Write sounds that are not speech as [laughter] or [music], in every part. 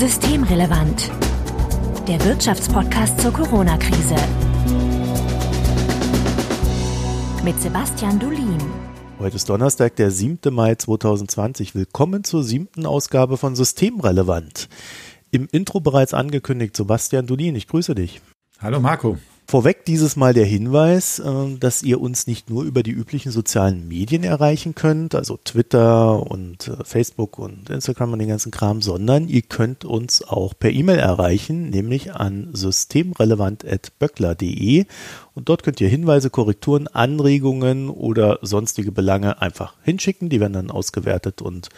Systemrelevant. Der Wirtschaftspodcast zur Corona-Krise. Mit Sebastian Dulin. Heute ist Donnerstag, der 7. Mai 2020. Willkommen zur siebten Ausgabe von Systemrelevant. Im Intro bereits angekündigt, Sebastian Dulin, ich grüße dich. Hallo Marco. Vorweg dieses Mal der Hinweis, äh, dass ihr uns nicht nur über die üblichen sozialen Medien erreichen könnt, also Twitter und äh, Facebook und Instagram und den ganzen Kram, sondern ihr könnt uns auch per E-Mail erreichen, nämlich an systemrelevant.böckler.de und dort könnt ihr Hinweise, Korrekturen, Anregungen oder sonstige Belange einfach hinschicken. Die werden dann ausgewertet und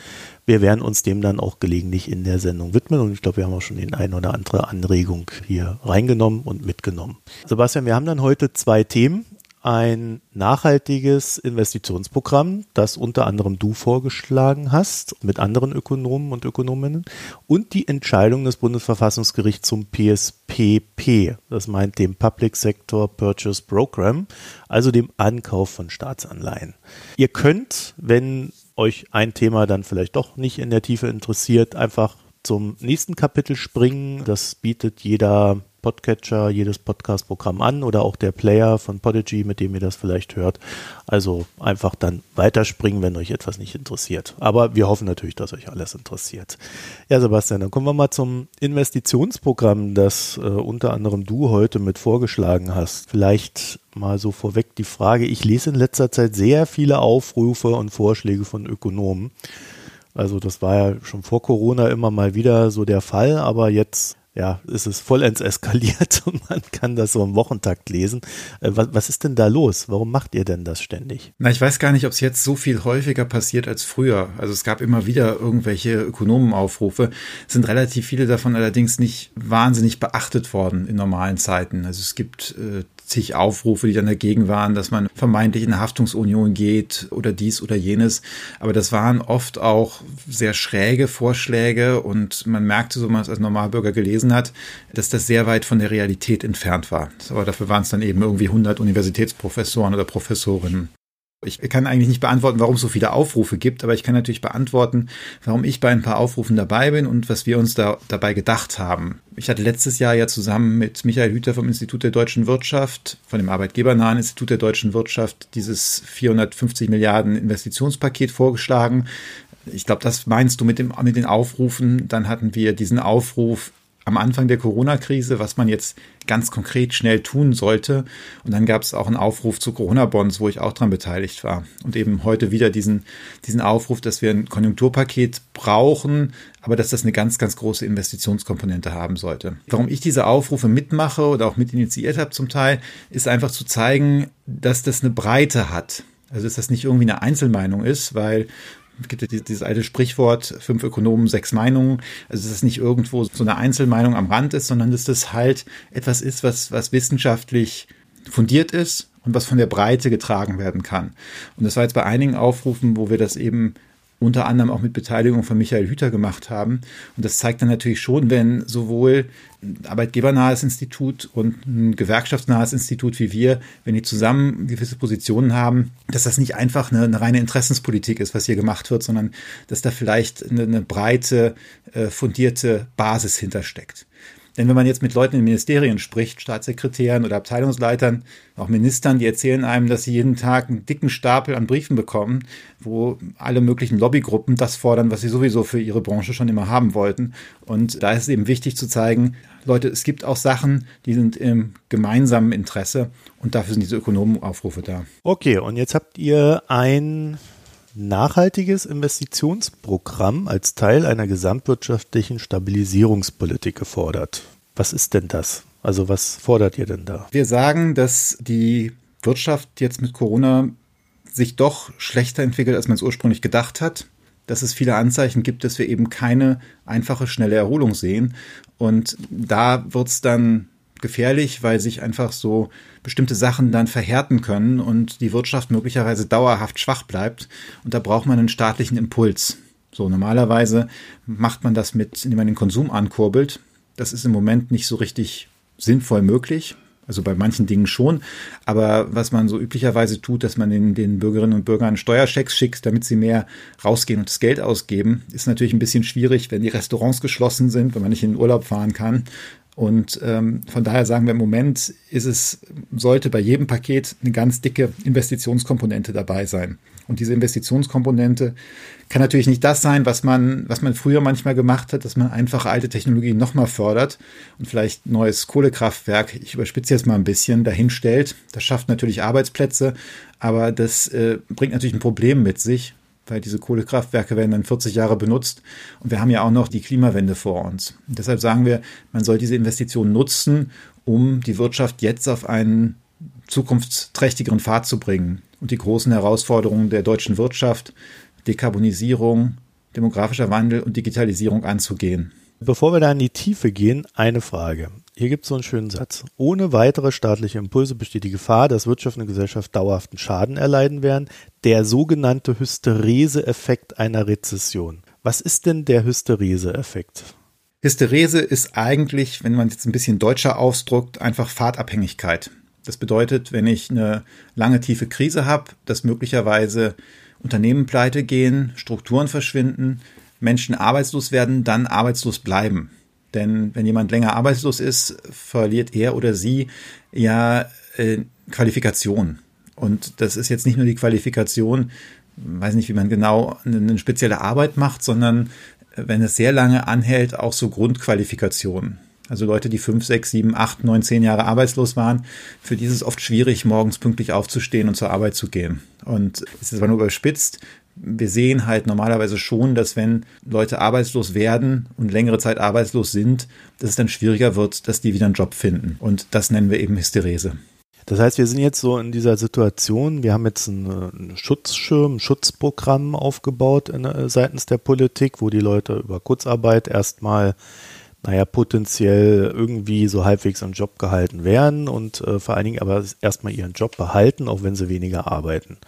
wir werden uns dem dann auch gelegentlich in der Sendung widmen. Und ich glaube, wir haben auch schon den ein oder andere Anregung hier reingenommen und mitgenommen. Sebastian, wir haben dann heute zwei Themen ein nachhaltiges Investitionsprogramm, das unter anderem du vorgeschlagen hast, mit anderen Ökonomen und Ökonominnen, und die Entscheidung des Bundesverfassungsgerichts zum PSPP, das meint dem Public Sector Purchase Program, also dem Ankauf von Staatsanleihen. Ihr könnt, wenn euch ein Thema dann vielleicht doch nicht in der Tiefe interessiert, einfach zum nächsten Kapitel springen. Das bietet jeder Podcatcher, jedes Podcast-Programm an oder auch der Player von Podigy, mit dem ihr das vielleicht hört. Also einfach dann weiterspringen, wenn euch etwas nicht interessiert. Aber wir hoffen natürlich, dass euch alles interessiert. Ja, Sebastian, dann kommen wir mal zum Investitionsprogramm, das äh, unter anderem du heute mit vorgeschlagen hast. Vielleicht mal so vorweg die Frage, ich lese in letzter Zeit sehr viele Aufrufe und Vorschläge von Ökonomen. Also das war ja schon vor Corona immer mal wieder so der Fall, aber jetzt ja, ist es vollends eskaliert [laughs] und man kann das so im Wochentakt lesen. Äh, was, was, ist denn da los? Warum macht ihr denn das ständig? Na, ich weiß gar nicht, ob es jetzt so viel häufiger passiert als früher. Also es gab immer wieder irgendwelche Ökonomenaufrufe, sind relativ viele davon allerdings nicht wahnsinnig beachtet worden in normalen Zeiten. Also es gibt äh, zig Aufrufe, die dann dagegen waren, dass man vermeintlich in eine Haftungsunion geht oder dies oder jenes. Aber das waren oft auch sehr schräge Vorschläge und man merkte, so man es als Normalbürger gelesen hat, dass das sehr weit von der Realität entfernt war. Aber dafür waren es dann eben irgendwie 100 Universitätsprofessoren oder Professorinnen. Ich kann eigentlich nicht beantworten, warum es so viele Aufrufe gibt, aber ich kann natürlich beantworten, warum ich bei ein paar Aufrufen dabei bin und was wir uns da dabei gedacht haben. Ich hatte letztes Jahr ja zusammen mit Michael Hüter vom Institut der deutschen Wirtschaft, von dem arbeitgebernahen Institut der deutschen Wirtschaft, dieses 450 Milliarden Investitionspaket vorgeschlagen. Ich glaube, das meinst du mit, dem, mit den Aufrufen. Dann hatten wir diesen Aufruf am Anfang der Corona-Krise, was man jetzt ganz konkret schnell tun sollte. Und dann gab es auch einen Aufruf zu Corona-Bonds, wo ich auch dran beteiligt war. Und eben heute wieder diesen, diesen Aufruf, dass wir ein Konjunkturpaket brauchen, aber dass das eine ganz, ganz große Investitionskomponente haben sollte. Warum ich diese Aufrufe mitmache oder auch mitinitiiert habe zum Teil, ist einfach zu zeigen, dass das eine Breite hat. Also dass das nicht irgendwie eine Einzelmeinung ist, weil gibt ja dieses alte Sprichwort, fünf Ökonomen, sechs Meinungen. Also, dass es nicht irgendwo so eine Einzelmeinung am Rand ist, sondern dass das halt etwas ist, was, was wissenschaftlich fundiert ist und was von der Breite getragen werden kann. Und das war jetzt bei einigen Aufrufen, wo wir das eben unter anderem auch mit Beteiligung von Michael Hüter gemacht haben. Und das zeigt dann natürlich schon, wenn sowohl ein arbeitgebernahes Institut und ein gewerkschaftsnahes Institut wie wir, wenn die zusammen gewisse Positionen haben, dass das nicht einfach eine, eine reine Interessenspolitik ist, was hier gemacht wird, sondern dass da vielleicht eine, eine breite, äh, fundierte Basis hintersteckt. Denn wenn man jetzt mit Leuten in Ministerien spricht, Staatssekretären oder Abteilungsleitern, auch Ministern, die erzählen einem, dass sie jeden Tag einen dicken Stapel an Briefen bekommen, wo alle möglichen Lobbygruppen das fordern, was sie sowieso für ihre Branche schon immer haben wollten. Und da ist es eben wichtig zu zeigen, Leute, es gibt auch Sachen, die sind im gemeinsamen Interesse und dafür sind diese Ökonomenaufrufe da. Okay, und jetzt habt ihr ein nachhaltiges Investitionsprogramm als Teil einer gesamtwirtschaftlichen Stabilisierungspolitik gefordert. Was ist denn das? Also was fordert ihr denn da? Wir sagen, dass die Wirtschaft jetzt mit Corona sich doch schlechter entwickelt, als man es ursprünglich gedacht hat. Dass es viele Anzeichen gibt, dass wir eben keine einfache, schnelle Erholung sehen. Und da wird es dann gefährlich, weil sich einfach so bestimmte Sachen dann verhärten können und die Wirtschaft möglicherweise dauerhaft schwach bleibt. Und da braucht man einen staatlichen Impuls. So, normalerweise macht man das mit, indem man den Konsum ankurbelt. Das ist im Moment nicht so richtig sinnvoll möglich. Also bei manchen Dingen schon. Aber was man so üblicherweise tut, dass man den, den Bürgerinnen und Bürgern Steuerschecks schickt, damit sie mehr rausgehen und das Geld ausgeben, ist natürlich ein bisschen schwierig, wenn die Restaurants geschlossen sind, wenn man nicht in den Urlaub fahren kann. Und ähm, von daher sagen wir im Moment ist es, sollte bei jedem Paket eine ganz dicke Investitionskomponente dabei sein. Und diese Investitionskomponente kann natürlich nicht das sein, was man, was man früher manchmal gemacht hat, dass man einfach alte Technologien nochmal fördert und vielleicht neues Kohlekraftwerk, ich überspitze jetzt mal ein bisschen, dahin stellt. Das schafft natürlich Arbeitsplätze, aber das äh, bringt natürlich ein Problem mit sich, weil diese Kohlekraftwerke werden dann 40 Jahre benutzt und wir haben ja auch noch die Klimawende vor uns. Und deshalb sagen wir, man soll diese Investitionen nutzen, um die Wirtschaft jetzt auf einen zukunftsträchtigeren Pfad zu bringen und die großen Herausforderungen der deutschen Wirtschaft, Dekarbonisierung, demografischer Wandel und Digitalisierung anzugehen. Bevor wir da in die Tiefe gehen, eine Frage. Hier gibt es so einen schönen Satz. Ohne weitere staatliche Impulse besteht die Gefahr, dass Wirtschaft und Gesellschaft dauerhaften Schaden erleiden werden. Der sogenannte Hysterese-Effekt einer Rezession. Was ist denn der Hysterese-Effekt? Hysterese ist eigentlich, wenn man jetzt ein bisschen deutscher ausdruckt, einfach Fahrtabhängigkeit. Das bedeutet, wenn ich eine lange tiefe Krise habe, dass möglicherweise Unternehmen pleite gehen, Strukturen verschwinden, Menschen arbeitslos werden, dann arbeitslos bleiben. Denn wenn jemand länger arbeitslos ist, verliert er oder sie ja äh, Qualifikation. Und das ist jetzt nicht nur die Qualifikation, weiß nicht, wie man genau eine, spezielle Arbeit macht, sondern äh, wenn es sehr lange anhält, auch so Grundqualifikationen. Also Leute, die fünf, sechs, sieben, acht, neun, zehn Jahre arbeitslos waren, für die ist es oft schwierig, morgens pünktlich aufzustehen und zur Arbeit zu gehen. Und es ist zwar nur überspitzt, wir sehen halt normalerweise schon, dass wenn Leute arbeitslos werden und längere Zeit arbeitslos sind, dass es dann schwieriger wird, dass die wieder einen Job finden. Und das nennen wir eben Hysterese. Das heißt, wir sind jetzt so in dieser Situation, wir haben jetzt einen Schutzschirm, ein Schutzprogramm aufgebaut in, äh, seitens der Politik, wo die Leute über Kurzarbeit erstmal naja, potenziell irgendwie so halbwegs im Job gehalten werden und äh, vor allen Dingen aber erstmal ihren Job behalten, auch wenn sie weniger arbeiten.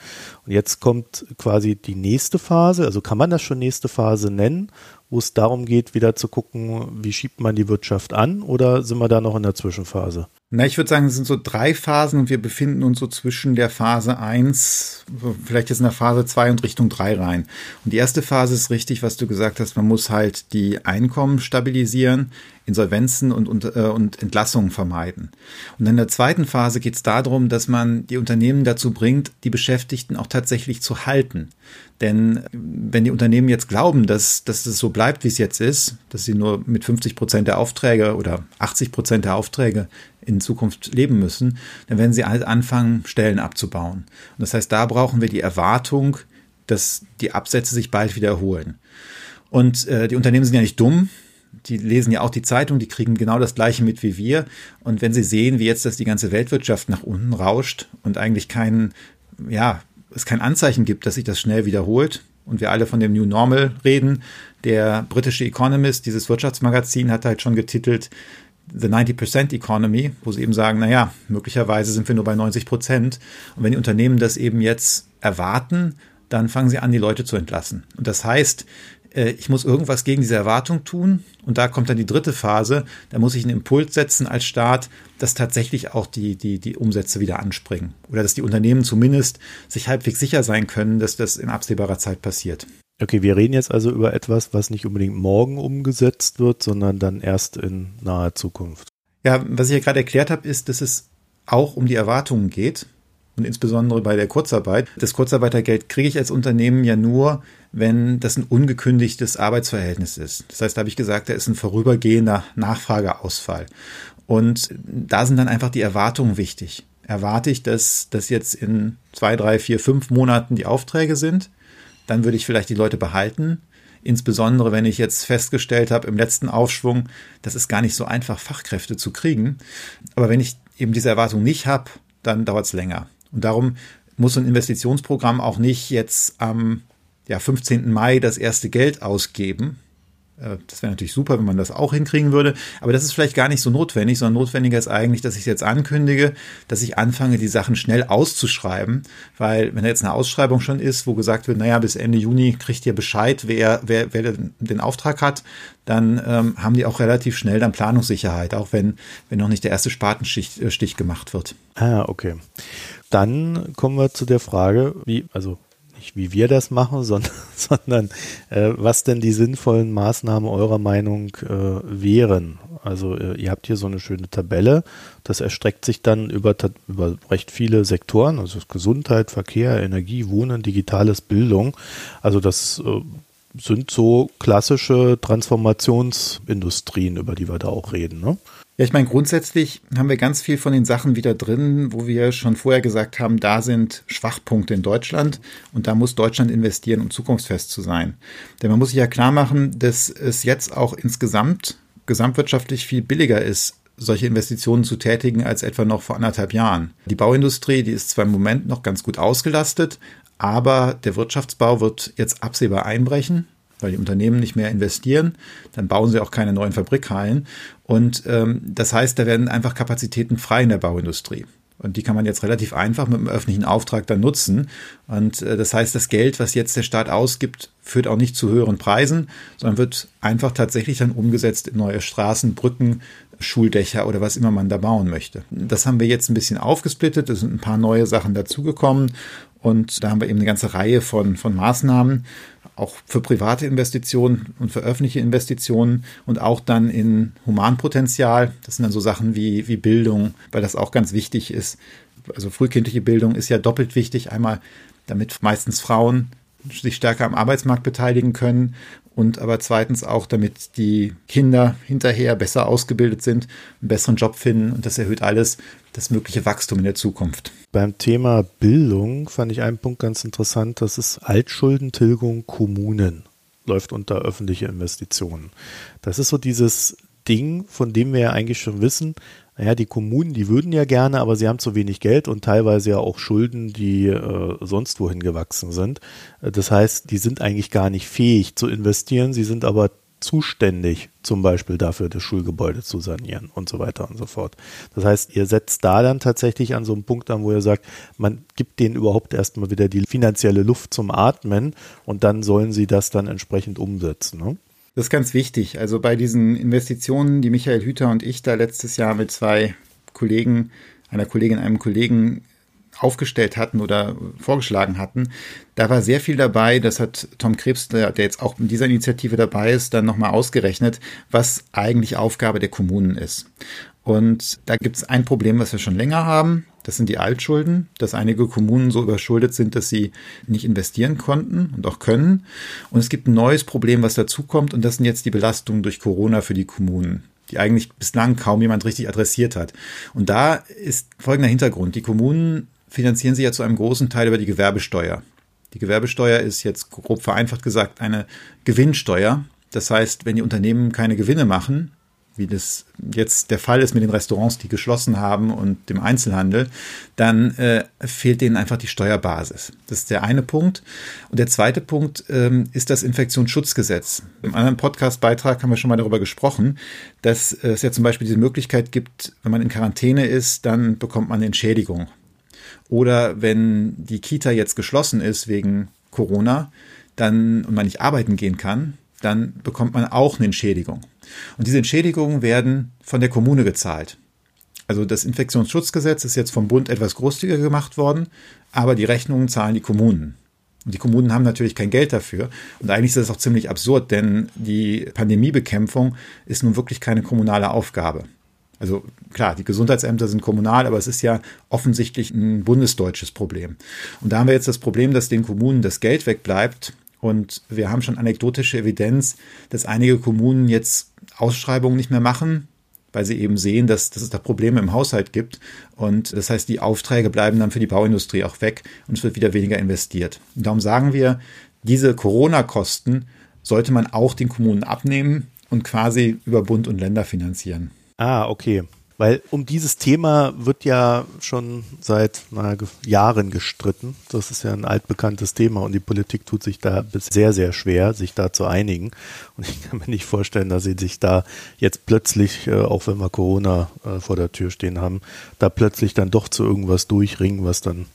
Und jetzt kommt quasi die nächste Phase, also kann man das schon nächste Phase nennen, wo es darum geht, wieder zu gucken, wie schiebt man die Wirtschaft an oder sind wir da noch in der Zwischenphase? Na, ich würde sagen, es sind so drei Phasen und wir befinden uns so zwischen der Phase 1, vielleicht jetzt in der Phase 2 und Richtung 3 rein. Und die erste Phase ist richtig, was du gesagt hast, man muss halt die Einkommen stabilisieren, Insolvenzen und, und, äh, und Entlassungen vermeiden. Und in der zweiten Phase geht es darum, dass man die Unternehmen dazu bringt, die Beschäftigten auch tatsächlich zu halten. Denn wenn die Unternehmen jetzt glauben, dass, dass es so bleibt, wie es jetzt ist, dass sie nur mit 50 Prozent der Aufträge oder 80 Prozent der Aufträge in Zukunft leben müssen, dann werden sie halt anfangen, Stellen abzubauen. Und das heißt, da brauchen wir die Erwartung, dass die Absätze sich bald wieder erholen. Und äh, die Unternehmen sind ja nicht dumm. Die lesen ja auch die Zeitung, die kriegen genau das Gleiche mit wie wir. Und wenn sie sehen, wie jetzt, dass die ganze Weltwirtschaft nach unten rauscht und eigentlich kein, ja, es kein Anzeichen gibt, dass sich das schnell wiederholt und wir alle von dem New Normal reden. Der britische Economist, dieses Wirtschaftsmagazin, hat halt schon getitelt, The 90% Economy, wo sie eben sagen, naja, möglicherweise sind wir nur bei 90 Prozent. Und wenn die Unternehmen das eben jetzt erwarten, dann fangen sie an, die Leute zu entlassen. Und das heißt, äh, ich muss irgendwas gegen diese Erwartung tun. Und da kommt dann die dritte Phase. Da muss ich einen Impuls setzen als Staat, dass tatsächlich auch die, die, die Umsätze wieder anspringen. Oder dass die Unternehmen zumindest sich halbwegs sicher sein können, dass das in absehbarer Zeit passiert. Okay, wir reden jetzt also über etwas, was nicht unbedingt morgen umgesetzt wird, sondern dann erst in naher Zukunft. Ja, was ich ja gerade erklärt habe, ist, dass es auch um die Erwartungen geht und insbesondere bei der Kurzarbeit. Das Kurzarbeitergeld kriege ich als Unternehmen ja nur, wenn das ein ungekündigtes Arbeitsverhältnis ist. Das heißt, da habe ich gesagt, da ist ein vorübergehender Nachfrageausfall. Und da sind dann einfach die Erwartungen wichtig. Erwarte ich, dass das jetzt in zwei, drei, vier, fünf Monaten die Aufträge sind? dann würde ich vielleicht die Leute behalten. Insbesondere wenn ich jetzt festgestellt habe im letzten Aufschwung, das ist gar nicht so einfach, Fachkräfte zu kriegen. Aber wenn ich eben diese Erwartung nicht habe, dann dauert es länger. Und darum muss ein Investitionsprogramm auch nicht jetzt am ja, 15. Mai das erste Geld ausgeben, Äh, das wäre natürlich super, wenn man das auch hinkriegen würde. Aber das ist vielleicht gar nicht so notwendig, sondern notwendiger ist eigentlich, dass ich jetzt ankündige, dass ich anfange, die Sachen schnell auszuschreiben. Weil wenn da jetzt eine Ausschreibung schon ist, wo gesagt wird, naja, bis Ende Juni kriegt ihr Bescheid, wer, wer, wer den Auftrag hat, dann ähm, haben die auch relativ schnell dann Planungssicherheit, auch wenn, wenn noch nicht der erste Spatenstich äh, gemacht wird. Ah, okay. Dann kommen wir zu der Frage, wie, also nicht wie wir das machen, [laughs] sondern, sondern äh, was denn die sinnvollen Maßnahmen eurer Meinung äh, wären. Also äh, ihr habt hier so eine schöne Tabelle, das erstreckt sich dann über, über recht viele Sektoren, also Gesundheit, Verkehr, Energie, Wohnen, digitales Bildung. Also das äh, sind so klassische Transformationsindustrien, über die wir da auch reden. Ne? Ja, ich meine, grundsätzlich haben wir ganz viel von den Sachen wieder drin, wo wir schon vorher gesagt haben, da sind Schwachpunkte in Deutschland und da muss Deutschland investieren, um zukunftsfest zu sein. Denn man muss sich ja klar machen, dass es jetzt auch insgesamt gesamtwirtschaftlich viel billiger ist, solche Investitionen zu tätigen als etwa noch vor anderthalb Jahren. Die Bauindustrie, die ist zwar im Moment noch ganz gut ausgelastet, aber der Wirtschaftsbau wird jetzt absehbar einbrechen weil die Unternehmen nicht mehr investieren, dann bauen sie auch keine neuen Fabrikhallen. Und ähm, das heißt, da werden einfach Kapazitäten frei in der Bauindustrie. Und die kann man jetzt relativ einfach mit einem öffentlichen Auftrag dann nutzen. Und äh, das heißt, das Geld, was jetzt der Staat ausgibt, führt auch nicht zu höheren Preisen, sondern wird einfach tatsächlich dann umgesetzt in neue Straßen, Brücken, Schuldächer oder was immer man da bauen möchte. Das haben wir jetzt ein bisschen aufgesplittet. Es sind ein paar neue Sachen dazugekommen. Und da haben wir eben eine ganze Reihe von, von Maßnahmen auch für private Investitionen und für öffentliche Investitionen und auch dann in Humanpotenzial. Das sind dann so Sachen wie, wie Bildung, weil das auch ganz wichtig ist. Also frühkindliche Bildung ist ja doppelt wichtig. Einmal, damit meistens Frauen sich stärker am Arbeitsmarkt beteiligen können und aber zweitens auch, damit die Kinder hinterher besser ausgebildet sind, einen besseren Job finden und das erhöht alles das mögliche Wachstum in der Zukunft. Beim Thema Bildung fand ich einen Punkt ganz interessant, das ist Altschuldentilgung Kommunen läuft unter öffentliche Investitionen. Das ist so dieses Ding, von dem wir ja eigentlich schon wissen, naja, die Kommunen, die würden ja gerne, aber sie haben zu wenig Geld und teilweise ja auch Schulden, die äh, sonst wohin gewachsen sind. Äh, das heißt, die sind eigentlich gar nicht fähig zu investieren, sie sind aber zuständig, zum Beispiel dafür, das Schulgebäude zu sanieren und so weiter und so fort. Das heißt, ihr setzt da dann tatsächlich an so einem Punkt an, wo ihr sagt, man gibt denen überhaupt erstmal wieder die finanzielle Luft zum Atmen und dann sollen sie das dann entsprechend umsetzen. Ne? Das ist ganz wichtig. Also bei diesen Investitionen, die Michael Hüter und ich da letztes Jahr mit zwei Kollegen, einer Kollegin, einem Kollegen aufgestellt hatten oder vorgeschlagen hatten, da war sehr viel dabei. Das hat Tom Krebs, der, jetzt auch in dieser Initiative dabei ist, dann nochmal ausgerechnet, was eigentlich Aufgabe der Kommunen ist. Und da gibt es ein Problem, was wir schon länger haben. Das sind die Altschulden, dass einige Kommunen so überschuldet sind, dass sie nicht investieren konnten und auch können. Und es gibt ein neues Problem, was dazukommt, und das sind jetzt die Belastungen durch Corona für die Kommunen die eigentlich bislang kaum jemand richtig adressiert hat. Und da ist folgender Hintergrund. Die Kommunen finanzieren sich ja zu einem großen Teil über die Gewerbesteuer. Die Gewerbesteuer ist jetzt grob vereinfacht gesagt eine Gewinnsteuer. Das heißt, wenn die Unternehmen keine Gewinne machen, wie das jetzt der Fall ist mit den Restaurants, die geschlossen haben und dem Einzelhandel, dann äh, fehlt denen einfach die Steuerbasis. Das ist der eine Punkt. Und der zweite Punkt ähm, ist das Infektionsschutzgesetz. Im anderen Podcast-Beitrag haben wir schon mal darüber gesprochen, dass es ja zum Beispiel diese Möglichkeit gibt, wenn man in Quarantäne ist, dann bekommt man eine Entschädigung. Oder wenn die Kita jetzt geschlossen ist wegen Corona, dann und man nicht arbeiten gehen kann, dann bekommt man auch eine Entschädigung. Und diese Entschädigungen werden von der Kommune gezahlt. Also das Infektionsschutzgesetz ist jetzt vom Bund etwas großzügiger gemacht worden, aber die Rechnungen zahlen die Kommunen. Und die Kommunen haben natürlich kein Geld dafür. Und eigentlich ist das auch ziemlich absurd, denn die Pandemiebekämpfung ist nun wirklich keine kommunale Aufgabe. Also klar, die Gesundheitsämter sind kommunal, aber es ist ja offensichtlich ein bundesdeutsches Problem. Und da haben wir jetzt das Problem, dass den Kommunen das Geld wegbleibt. Und wir haben schon anekdotische Evidenz, dass einige Kommunen jetzt Ausschreibungen nicht mehr machen, weil sie eben sehen, dass, dass es da Probleme im Haushalt gibt. Und das heißt, die Aufträge bleiben dann für die Bauindustrie auch weg und es wird wieder weniger investiert. Und darum sagen wir, diese Corona-Kosten sollte man auch den Kommunen abnehmen und quasi über Bund und Länder finanzieren. Ah, okay. Weil um dieses Thema wird ja schon seit na, Jahren gestritten. Das ist ja ein altbekanntes Thema und die Politik tut sich da sehr, sehr schwer, sich da zu einigen. Und ich kann mir nicht vorstellen, dass sie sich da jetzt plötzlich, äh, auch wenn wir Corona äh, vor der Tür stehen haben, da plötzlich dann doch zu irgendwas durchringen, was dann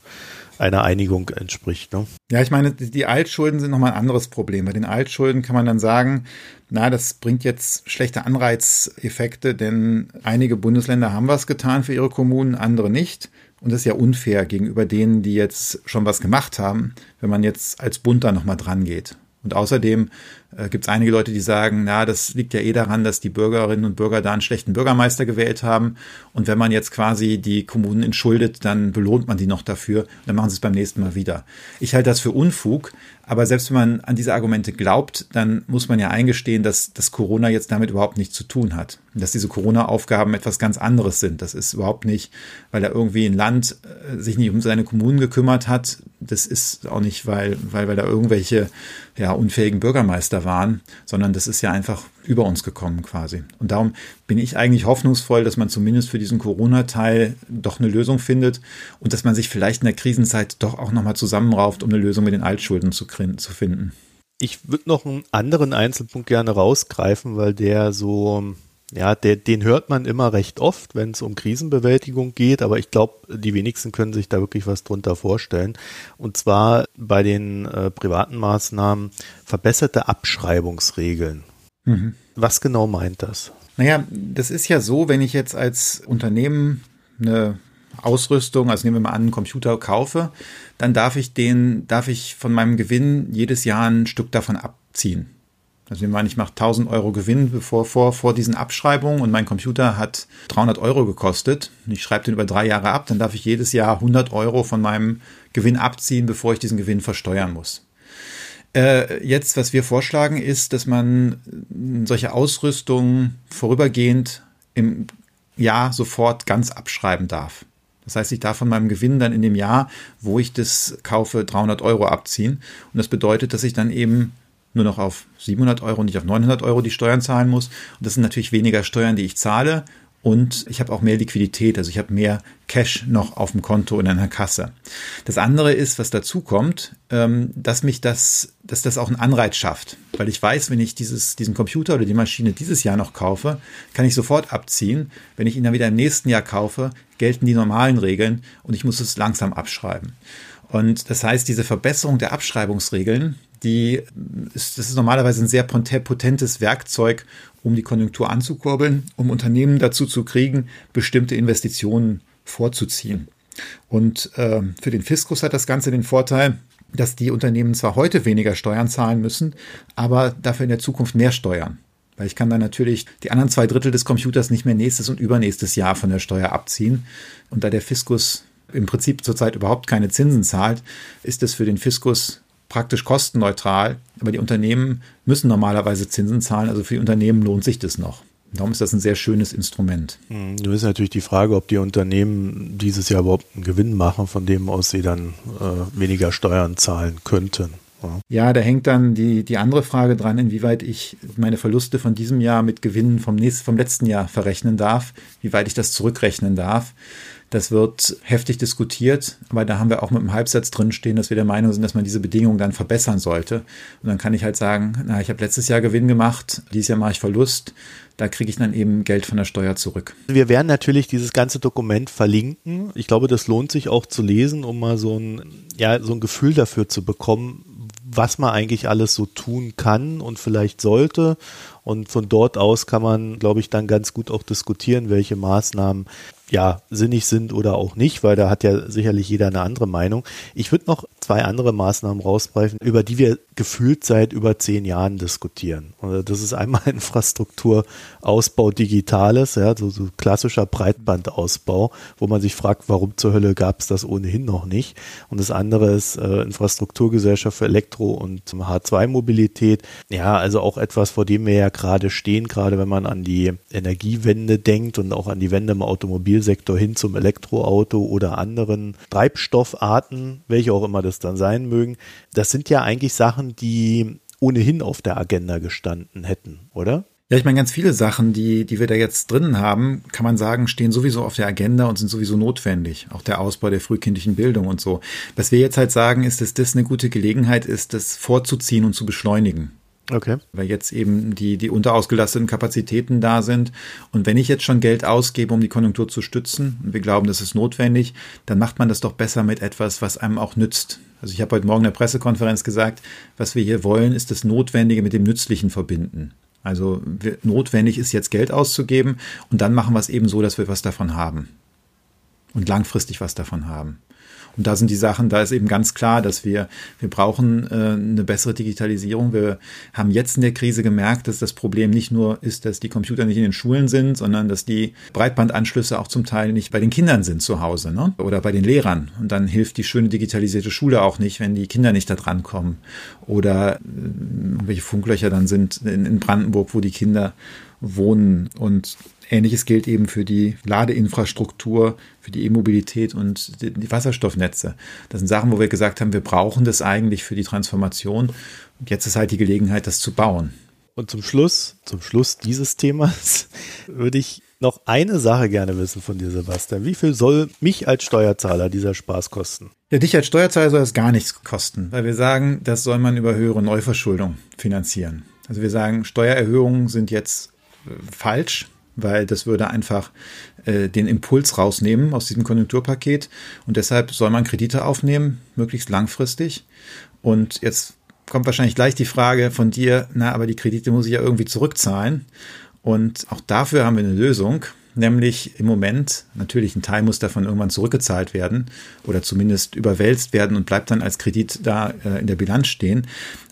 einer Einigung entspricht. Ne? Ja, ich meine, die Altschulden sind nochmal ein anderes Problem. Bei den Altschulden kann man dann sagen, na, das bringt jetzt schlechte Anreizeffekte, denn einige Bundesländer haben was getan für ihre Kommunen, andere nicht. Und das ist ja unfair gegenüber denen, die jetzt schon was gemacht haben, wenn man jetzt als Bund da nochmal dran geht. Und außerdem äh, gibt es einige Leute, die sagen, na, das liegt ja eh daran, dass die Bürgerinnen und Bürger da einen schlechten Bürgermeister gewählt haben. Und wenn man jetzt quasi die Kommunen entschuldet, dann belohnt man die noch dafür. Dann machen sie es beim nächsten Mal wieder. Ich halte das für Unfug. Aber selbst wenn man an diese Argumente glaubt, dann muss man ja eingestehen, dass das Corona jetzt damit überhaupt nichts zu tun hat. Dass diese Corona-Aufgaben etwas ganz anderes sind. Das ist überhaupt nicht, weil da irgendwie ein Land äh, sich nicht um seine Kommunen gekümmert hat. Das ist auch nicht, weil, weil, weil da irgendwelche ja, unfähigen Bürgermeister waren, sondern das ist ja einfach über uns gekommen quasi. Und darum bin ich eigentlich hoffnungsvoll, dass man zumindest für diesen Corona-Teil doch eine Lösung findet und dass man sich vielleicht in der Krisenzeit doch auch nochmal zusammenrauft, um eine Lösung mit den Altschulden zu, zu finden. Ich würde noch einen anderen Einzelpunkt gerne rausgreifen, weil der so ja, der, den hört man immer recht oft, wenn es um Krisenbewältigung geht, aber ich glaube, die wenigsten können sich da wirklich was drunter vorstellen. Und zwar bei den äh, privaten Maßnahmen verbesserte Abschreibungsregeln. Mhm. Was genau meint das? Naja, das ist ja so, wenn ich jetzt als Unternehmen eine Ausrüstung, also nehmen wir mal an, einen Computer kaufe, dann darf ich den, darf ich von meinem Gewinn jedes Jahr ein Stück davon abziehen. Also nehmen wir an, ich mache 1000 Euro Gewinn bevor, vor, vor diesen Abschreibungen und mein Computer hat 300 Euro gekostet. Ich schreibe den über drei Jahre ab, dann darf ich jedes Jahr 100 Euro von meinem Gewinn abziehen, bevor ich diesen Gewinn versteuern muss. Äh, jetzt, was wir vorschlagen, ist, dass man solche Ausrüstung vorübergehend im Jahr sofort ganz abschreiben darf. Das heißt, ich darf von meinem Gewinn dann in dem Jahr, wo ich das kaufe, 300 Euro abziehen. Und das bedeutet, dass ich dann eben nur noch auf 700 Euro, nicht auf 900 Euro die Steuern zahlen muss. Und das sind natürlich weniger Steuern, die ich zahle und ich habe auch mehr Liquidität, also ich habe mehr Cash noch auf dem Konto in einer Kasse. Das andere ist, was dazu kommt, ähm, dass mich das, dass das auch einen Anreiz schafft, weil ich weiß, wenn ich dieses, diesen Computer oder die Maschine dieses Jahr noch kaufe, kann ich sofort abziehen. Wenn ich ihn dann wieder im nächsten Jahr kaufe, gelten die normalen Regeln und ich muss es langsam abschreiben. Und das heißt, diese Verbesserung der Abschreibungsregeln, die ist, das ist normalerweise ein sehr potentes Werkzeug, um die Konjunktur anzukurbeln, um Unternehmen dazu zu kriegen, bestimmte Investitionen vorzuziehen. Und äh, für den Fiskus hat das Ganze den Vorteil, dass die Unternehmen zwar heute weniger Steuern zahlen müssen, aber dafür in der Zukunft mehr Steuern. Weil ich kann dann natürlich die anderen zwei Drittel des Computers nicht mehr nächstes und übernächstes Jahr von der Steuer abziehen. Und da der Fiskus im Prinzip zurzeit überhaupt keine Zinsen zahlt, ist es für den Fiskus praktisch kostenneutral, aber die Unternehmen müssen normalerweise Zinsen zahlen, also für die Unternehmen lohnt sich das noch. Darum ist das ein sehr schönes Instrument. Hm, Nun ist natürlich die Frage, ob die Unternehmen dieses Jahr überhaupt einen Gewinn machen, von dem aus sie dann äh, weniger Steuern zahlen könnten. Ja. ja, da hängt dann die, die andere Frage dran, inwieweit ich meine Verluste von diesem Jahr mit Gewinnen vom, nächsten, vom letzten Jahr verrechnen darf, wie weit ich das zurückrechnen darf. Das wird heftig diskutiert, aber da haben wir auch mit einem Halbsatz drinstehen, dass wir der Meinung sind, dass man diese Bedingungen dann verbessern sollte. Und dann kann ich halt sagen, na, ich habe letztes Jahr Gewinn gemacht, dieses Jahr mache ich Verlust. Da kriege ich dann eben Geld von der Steuer zurück. Wir werden natürlich dieses ganze Dokument verlinken. Ich glaube, das lohnt sich auch zu lesen, um mal so ein, ja, so ein Gefühl dafür zu bekommen, was man eigentlich alles so tun kann und vielleicht sollte. Und von dort aus kann man, glaube ich, dann ganz gut auch diskutieren, welche Maßnahmen ja sinnig sind oder auch nicht, weil da hat ja sicherlich jeder eine andere Meinung. Ich würde noch zwei andere Maßnahmen rausgreifen, über die wir gefühlt seit über zehn Jahren diskutieren. Und das ist einmal [laughs] Infrastrukturausbau Digitales, ja, so, so klassischer Breitbandausbau, wo man sich fragt, warum zur Hölle gab es das ohnehin noch nicht. Und das andere ist äh, Infrastrukturgesellschaft für Elektro- und H2-Mobilität. Ja, also auch etwas, vor dem wir ja gerade stehen, gerade wenn man an die Energiewende denkt und auch an die Wende im Automobil Automobilsektor hin zum Elektroauto oder anderen Treibstoffarten, welche auch immer das dann sein mögen. Das sind ja eigentlich Sachen, die ohnehin auf der Agenda gestanden hätten, oder? Ja, ich meine, ganz viele Sachen, die, die wir da jetzt drin haben, kann man sagen, stehen sowieso auf der Agenda und sind sowieso notwendig. Auch der Ausbau der frühkindlichen Bildung und so. Was wir jetzt halt sagen, ist, dass das eine gute Gelegenheit ist, das vorzuziehen und zu beschleunigen. Okay. Weil jetzt eben die, die unterausgelasteten Kapazitäten da sind. Und wenn ich jetzt schon Geld ausgebe, um die Konjunktur zu stützen, und wir glauben, das ist notwendig, dann macht man das doch besser mit etwas, was einem auch nützt. Also ich habe heute Morgen in der Pressekonferenz gesagt, was wir hier wollen, ist das Notwendige mit dem Nützlichen verbinden. Also notwendig ist jetzt Geld auszugeben und dann machen wir es eben so, dass wir was davon haben. Und langfristig was davon haben. Und da sind die Sachen, da ist eben ganz klar, dass wir, wir brauchen äh, eine bessere Digitalisierung. Wir haben jetzt in der Krise gemerkt, dass das Problem nicht nur ist, dass die Computer nicht in den Schulen sind, sondern dass die Breitbandanschlüsse auch zum Teil nicht bei den Kindern sind zu Hause ne? oder bei den Lehrern. Und dann hilft die schöne digitalisierte Schule auch nicht, wenn die Kinder nicht da dran kommen. Oder äh, welche Funklöcher dann sind in, in Brandenburg, wo die Kinder wohnen. Und Ähnliches gilt eben für die Ladeinfrastruktur, für die E-Mobilität und die Wasserstoffnetze. Das sind Sachen, wo wir gesagt haben, wir brauchen das eigentlich für die Transformation. Und jetzt ist halt die Gelegenheit, das zu bauen. Und zum Schluss, zum Schluss dieses Themas [laughs] würde ich noch eine Sache gerne wissen von dir, Sebastian. Wie viel soll mich als Steuerzahler dieser Spaß kosten? Ja, dich als Steuerzahler soll das gar nichts kosten, weil wir sagen, das soll man über höhere Neuverschuldung finanzieren. Also wir sagen, Steuererhöhungen sind jetzt äh, falsch weil das würde einfach äh, den Impuls rausnehmen aus diesem Konjunkturpaket. Und deshalb soll man Kredite aufnehmen, möglichst langfristig. Und jetzt kommt wahrscheinlich gleich die Frage von dir, na, aber die Kredite muss ich ja irgendwie zurückzahlen. Und auch dafür haben wir eine Lösung, nämlich im Moment, natürlich ein Teil muss davon irgendwann zurückgezahlt werden oder zumindest überwälzt werden und bleibt dann als Kredit da äh, in der Bilanz stehen.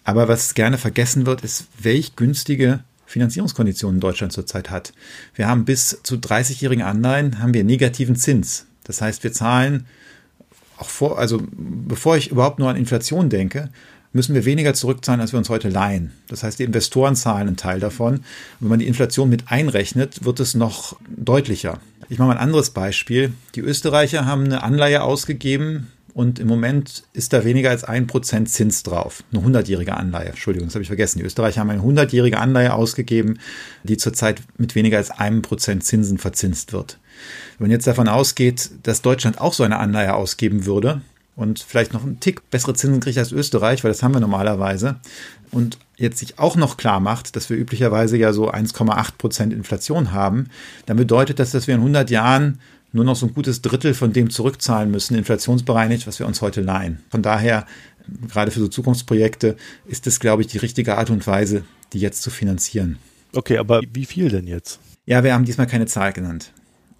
Aber was gerne vergessen wird, ist, welch günstige Finanzierungskonditionen Deutschland zurzeit hat. Wir haben bis zu 30-jährigen Anleihen haben wir negativen Zins. Das heißt, wir zahlen auch vor, also bevor ich überhaupt nur an Inflation denke, müssen wir weniger zurückzahlen, als wir uns heute leihen. Das heißt, die Investoren zahlen einen Teil davon. Wenn man die Inflation mit einrechnet, wird es noch deutlicher. Ich mache mal ein anderes Beispiel. Die Österreicher haben eine Anleihe ausgegeben und im Moment ist da weniger als ein Prozent Zins drauf. Eine hundertjährige Anleihe. Entschuldigung, das habe ich vergessen. Die Österreicher haben eine hundertjährige Anleihe ausgegeben, die zurzeit mit weniger als einem Prozent Zinsen verzinst wird. Wenn man jetzt davon ausgeht, dass Deutschland auch so eine Anleihe ausgeben würde und vielleicht noch einen Tick bessere Zinsen kriegt als Österreich, weil das haben wir normalerweise, und jetzt sich auch noch klar macht, dass wir üblicherweise ja so 1,8 Prozent Inflation haben, dann bedeutet das, dass wir in 100 Jahren nur noch so ein gutes Drittel von dem zurückzahlen müssen, inflationsbereinigt, was wir uns heute leihen. Von daher, gerade für so Zukunftsprojekte, ist es, glaube ich, die richtige Art und Weise, die jetzt zu finanzieren. Okay, aber wie viel denn jetzt? Ja, wir haben diesmal keine Zahl genannt.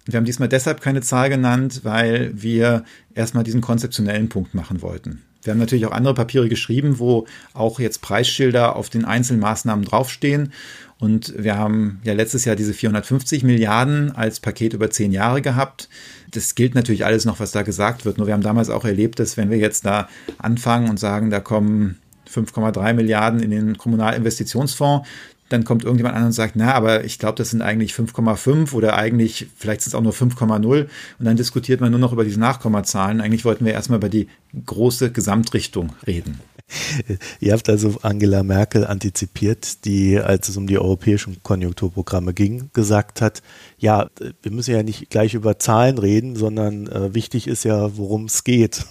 Wir haben diesmal deshalb keine Zahl genannt, weil wir erstmal diesen konzeptionellen Punkt machen wollten. Wir haben natürlich auch andere Papiere geschrieben, wo auch jetzt Preisschilder auf den einzelnen Maßnahmen draufstehen. Und wir haben ja letztes Jahr diese 450 Milliarden als Paket über zehn Jahre gehabt. Das gilt natürlich alles noch, was da gesagt wird. Nur wir haben damals auch erlebt, dass wenn wir jetzt da anfangen und sagen, da kommen 5,3 Milliarden in den Kommunalinvestitionsfonds, dann kommt irgendjemand an und sagt, na, aber ich glaube, das sind eigentlich 5,5 oder eigentlich, vielleicht sind es auch nur 5,0 und dann diskutiert man nur noch über diese Nachkommazahlen. Eigentlich wollten wir erstmal über die große Gesamtrichtung reden. [laughs] Ihr habt also Angela Merkel antizipiert, die, als es um die europäischen Konjunkturprogramme ging, gesagt hat, ja, wir müssen ja nicht gleich über Zahlen reden, sondern äh, wichtig ist ja, worum es geht.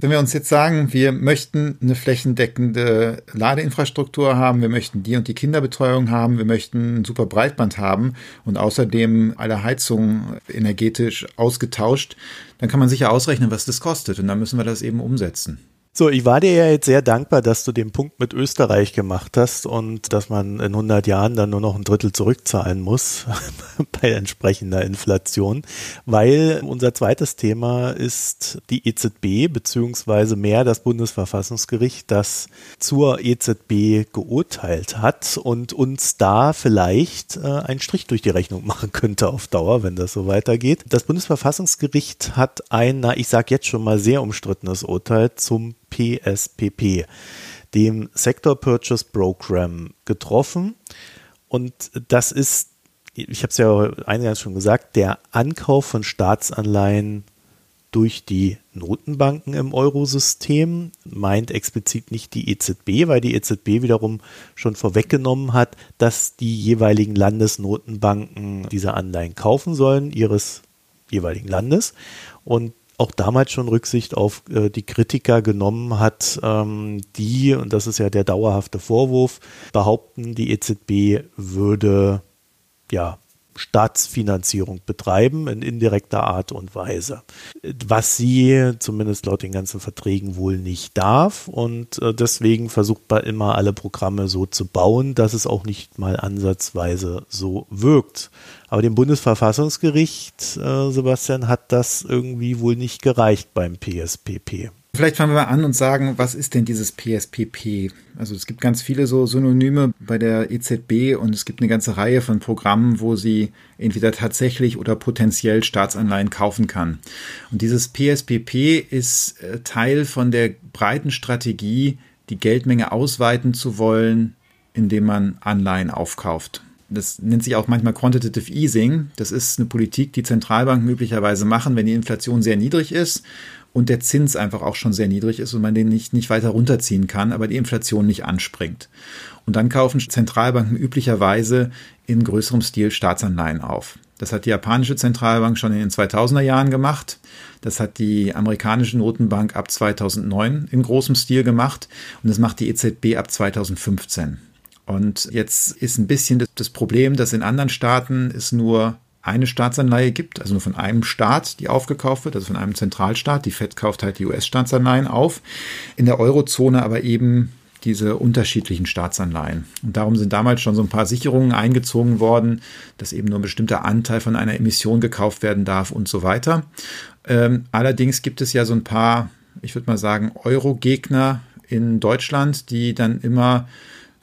Wenn wir uns jetzt sagen, wir möchten eine flächendeckende Ladeinfrastruktur haben, wir möchten die und die Kinderbetreuung haben, wir möchten ein super Breitband haben und außerdem alle Heizungen energetisch ausgetauscht, dann kann man sicher ausrechnen, was das kostet und dann müssen wir das eben umsetzen. So, ich war dir ja jetzt sehr dankbar, dass du den Punkt mit Österreich gemacht hast und dass man in 100 Jahren dann nur noch ein Drittel zurückzahlen muss [laughs] bei entsprechender Inflation, weil unser zweites Thema ist die EZB beziehungsweise mehr das Bundesverfassungsgericht, das zur EZB geurteilt hat und uns da vielleicht äh, einen Strich durch die Rechnung machen könnte auf Dauer, wenn das so weitergeht. Das Bundesverfassungsgericht hat ein, na, ich sage jetzt schon mal sehr umstrittenes Urteil zum PSPP, dem Sector Purchase Program, getroffen. Und das ist, ich habe es ja eingangs schon gesagt, der Ankauf von Staatsanleihen durch die Notenbanken im Eurosystem, meint explizit nicht die EZB, weil die EZB wiederum schon vorweggenommen hat, dass die jeweiligen Landesnotenbanken diese Anleihen kaufen sollen, ihres jeweiligen Landes. Und auch damals schon Rücksicht auf äh, die Kritiker genommen hat, ähm, die, und das ist ja der dauerhafte Vorwurf, behaupten, die EZB würde ja Staatsfinanzierung betreiben in indirekter Art und Weise. Was sie zumindest laut den ganzen Verträgen wohl nicht darf und äh, deswegen versucht man immer alle Programme so zu bauen, dass es auch nicht mal ansatzweise so wirkt. Aber dem Bundesverfassungsgericht, äh, Sebastian, hat das irgendwie wohl nicht gereicht beim PSPP. Vielleicht fangen wir mal an und sagen, was ist denn dieses PSPP? Also es gibt ganz viele so Synonyme bei der EZB und es gibt eine ganze Reihe von Programmen, wo sie entweder tatsächlich oder potenziell Staatsanleihen kaufen kann. Und dieses PSPP ist äh, Teil von der breiten Strategie, die Geldmenge ausweiten zu wollen, indem man Anleihen aufkauft. Das nennt sich auch manchmal Quantitative Easing. Das ist eine Politik, die Zentralbanken möglicherweise machen, wenn die Inflation sehr niedrig ist und der Zins einfach auch schon sehr niedrig ist und man den nicht, nicht weiter runterziehen kann, aber die Inflation nicht anspringt. Und dann kaufen Zentralbanken üblicherweise in größerem Stil Staatsanleihen auf. Das hat die japanische Zentralbank schon in den 2000er Jahren gemacht. Das hat die amerikanische Notenbank ab 2009 in großem Stil gemacht. Und das macht die EZB ab 2015. Und jetzt ist ein bisschen das Problem, dass in anderen Staaten es nur eine Staatsanleihe gibt, also nur von einem Staat, die aufgekauft wird, also von einem Zentralstaat. Die Fed kauft halt die US-Staatsanleihen auf. In der Eurozone aber eben diese unterschiedlichen Staatsanleihen. Und darum sind damals schon so ein paar Sicherungen eingezogen worden, dass eben nur ein bestimmter Anteil von einer Emission gekauft werden darf und so weiter. Ähm, allerdings gibt es ja so ein paar, ich würde mal sagen, Euro-Gegner in Deutschland, die dann immer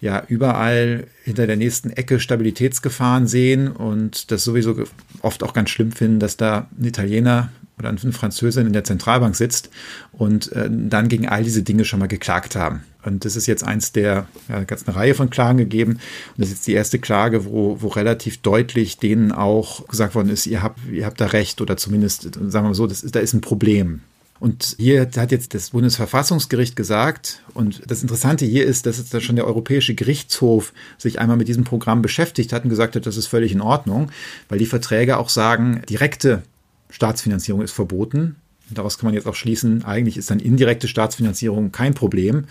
ja überall hinter der nächsten Ecke Stabilitätsgefahren sehen und das sowieso oft auch ganz schlimm finden, dass da ein Italiener oder eine Französin in der Zentralbank sitzt und äh, dann gegen all diese Dinge schon mal geklagt haben. Und das ist jetzt eins der, ja, ganz eine Reihe von Klagen gegeben. Und das ist jetzt die erste Klage, wo, wo relativ deutlich denen auch gesagt worden ist, ihr habt, ihr habt da recht oder zumindest, sagen wir mal so, das ist, da ist ein Problem. Und hier hat jetzt das Bundesverfassungsgericht gesagt, und das Interessante hier ist, dass jetzt schon der Europäische Gerichtshof sich einmal mit diesem Programm beschäftigt hat und gesagt hat, das ist völlig in Ordnung, weil die Verträge auch sagen, direkte Staatsfinanzierung ist verboten. Daraus kann man jetzt auch schließen, eigentlich ist dann indirekte Staatsfinanzierung kein Problem.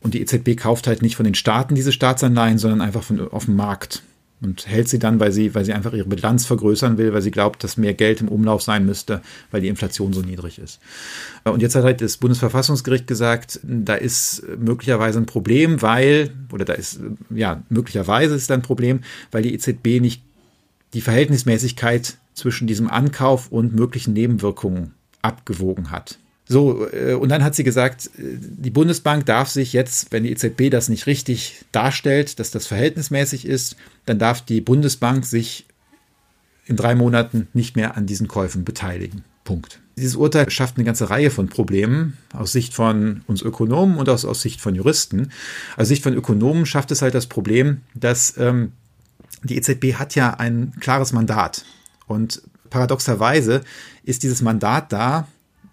Und die EZB kauft halt nicht von den Staaten diese Staatsanleihen, sondern einfach von, auf dem Markt und hält sie dann, weil sie, weil sie einfach ihre Bilanz vergrößern will, weil sie glaubt, dass mehr Geld im Umlauf sein müsste, weil die Inflation so niedrig ist. Und jetzt hat halt das Bundesverfassungsgericht gesagt, da ist möglicherweise ein Problem, weil, oder da ist, ja, möglicherweise ist da ein Problem, weil die EZB nicht die Verhältnismäßigkeit zwischen diesem Ankauf und möglichen Nebenwirkungen abgewogen hat. So, äh, und dann hat sie gesagt, äh, die Bundesbank darf sich jetzt, wenn die EZB das nicht richtig darstellt, dass das verhältnismäßig ist, dann darf die Bundesbank sich in drei Monaten nicht mehr an diesen Käufen beteiligen. Punkt. Dieses Urteil schafft eine ganze Reihe von Problemen aus Sicht von uns Ökonomen und aus, aus Sicht von Juristen. Aus Sicht von Ökonomen schafft es halt das Problem, dass ähm, die EZB hat ja ein klares Mandat. Und paradoxerweise ist dieses Mandat da,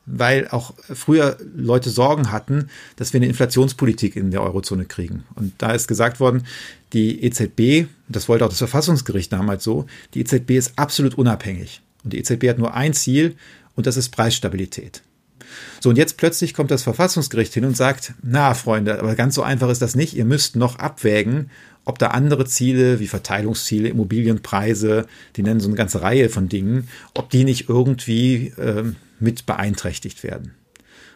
weil auch früher Leute Sorgen hatten, dass wir eine Inflationspolitik in der Eurozone kriegen. Und da ist gesagt worden, die EZB, das wollte auch das Verfassungsgericht damals so, die EZB ist absolut unabhängig. Und die EZB hat nur ein Ziel und das ist Preisstabilität. So, und jetzt plötzlich kommt das Verfassungsgericht hin und sagt, na, Freunde, aber ganz so einfach ist das nicht. Ihr müsst noch abwägen, ob da andere Ziele wie Verteilungsziele, Immobilienpreise, die nennen so eine ganze Reihe von Dingen, ob die nicht irgendwie äh, mit beeinträchtigt werden.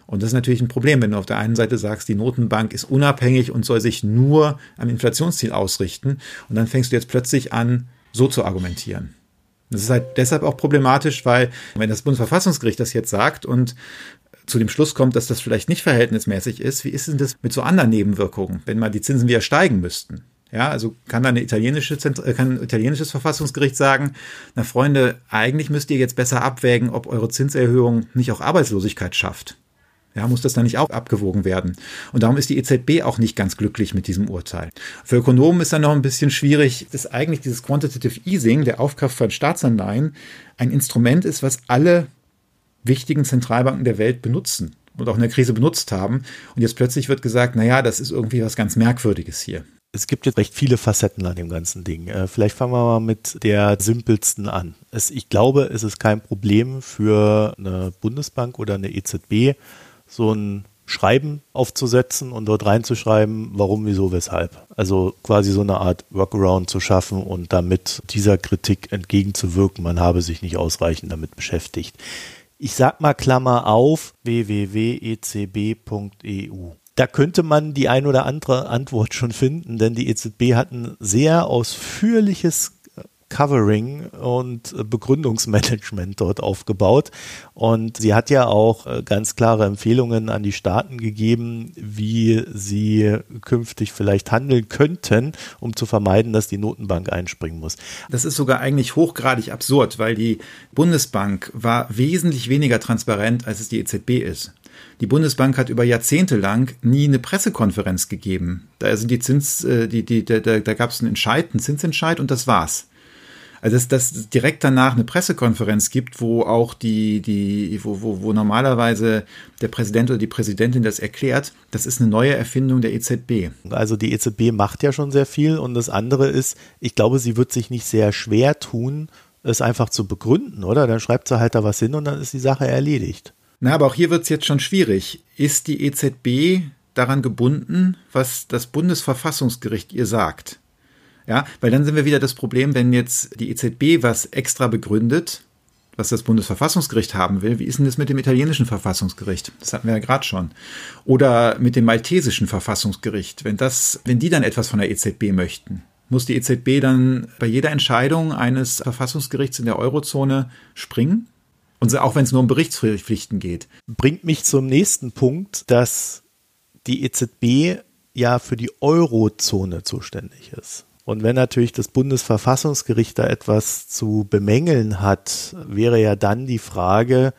Und das ist natürlich ein Problem, wenn du auf der einen Seite sagst, die Notenbank ist unabhängig und soll sich nur am Inflationsziel ausrichten und dann fängst du jetzt plötzlich an, so zu argumentieren. Das ist halt deshalb auch problematisch, weil wenn das Bundesverfassungsgericht das jetzt sagt und zu dem Schluss kommt, dass das vielleicht nicht verhältnismäßig ist, wie ist denn das mit so anderen Nebenwirkungen, wenn mal die Zinsen wieder steigen müssten? Ja, also kann dann italienische, äh, kann ein italienisches Verfassungsgericht sagen, na Freunde, eigentlich müsst ihr jetzt besser abwägen, ob eure Zinserhöhung nicht auch Arbeitslosigkeit schafft. Ja, muss das dann nicht auch abgewogen werden? Und darum ist die EZB auch nicht ganz glücklich mit diesem Urteil. Für Ökonomen ist dann noch ein bisschen schwierig, dass eigentlich dieses Quantitative Easing, der Aufkauf von Staatsanleihen, ein Instrument ist, was alle wichtigen Zentralbanken der Welt benutzen und auch in der Krise benutzt haben. Und jetzt plötzlich wird gesagt, naja, das ist irgendwie was ganz Merkwürdiges hier. Es gibt jetzt recht viele Facetten an dem ganzen Ding. Äh, vielleicht fangen wir mal mit der simpelsten an. Es, ich glaube, es ist kein Problem für eine Bundesbank oder eine EZB, so ein Schreiben aufzusetzen und dort reinzuschreiben, warum, wieso, weshalb. Also quasi so eine Art Workaround zu schaffen und damit dieser Kritik entgegenzuwirken, man habe sich nicht ausreichend damit beschäftigt. Ich sag mal Klammer auf www.ecb.eu. Da könnte man die ein oder andere Antwort schon finden, denn die EZB hat ein sehr ausführliches Covering und Begründungsmanagement dort aufgebaut. Und sie hat ja auch äh, ganz klare Empfehlungen an die Staaten gegeben, wie sie künftig vielleicht handeln könnten, um zu vermeiden, dass die Notenbank einspringen muss. Das ist sogar eigentlich hochgradig absurd, weil die Bundesbank war wesentlich weniger transparent, als es die EZB ist. Die Bundesbank hat über Jahrzehnte lang nie eine Pressekonferenz gegeben. Da sind die Zins, äh, die, die, da, da gab es einen Entscheid, einen Zinsentscheid und das war's. Also dass, dass direkt danach eine Pressekonferenz gibt, wo auch die, die, wo, wo, wo normalerweise der Präsident oder die Präsidentin das erklärt, das ist eine neue Erfindung der EZB. Also die EZB macht ja schon sehr viel und das andere ist, ich glaube, sie wird sich nicht sehr schwer tun, es einfach zu begründen, oder? Dann schreibt sie halt da was hin und dann ist die Sache erledigt. Na, aber auch hier wird es jetzt schon schwierig. Ist die EZB daran gebunden, was das Bundesverfassungsgericht ihr sagt? Ja, weil dann sind wir wieder das Problem, wenn jetzt die EZB was extra begründet, was das Bundesverfassungsgericht haben will, wie ist denn das mit dem italienischen Verfassungsgericht? Das hatten wir ja gerade schon. Oder mit dem maltesischen Verfassungsgericht. Wenn das, wenn die dann etwas von der EZB möchten, muss die EZB dann bei jeder Entscheidung eines Verfassungsgerichts in der Eurozone springen? Und auch wenn es nur um Berichtspflichten geht. Bringt mich zum nächsten Punkt, dass die EZB ja für die Eurozone zuständig ist. Und wenn natürlich das Bundesverfassungsgericht da etwas zu bemängeln hat, wäre ja dann die Frage,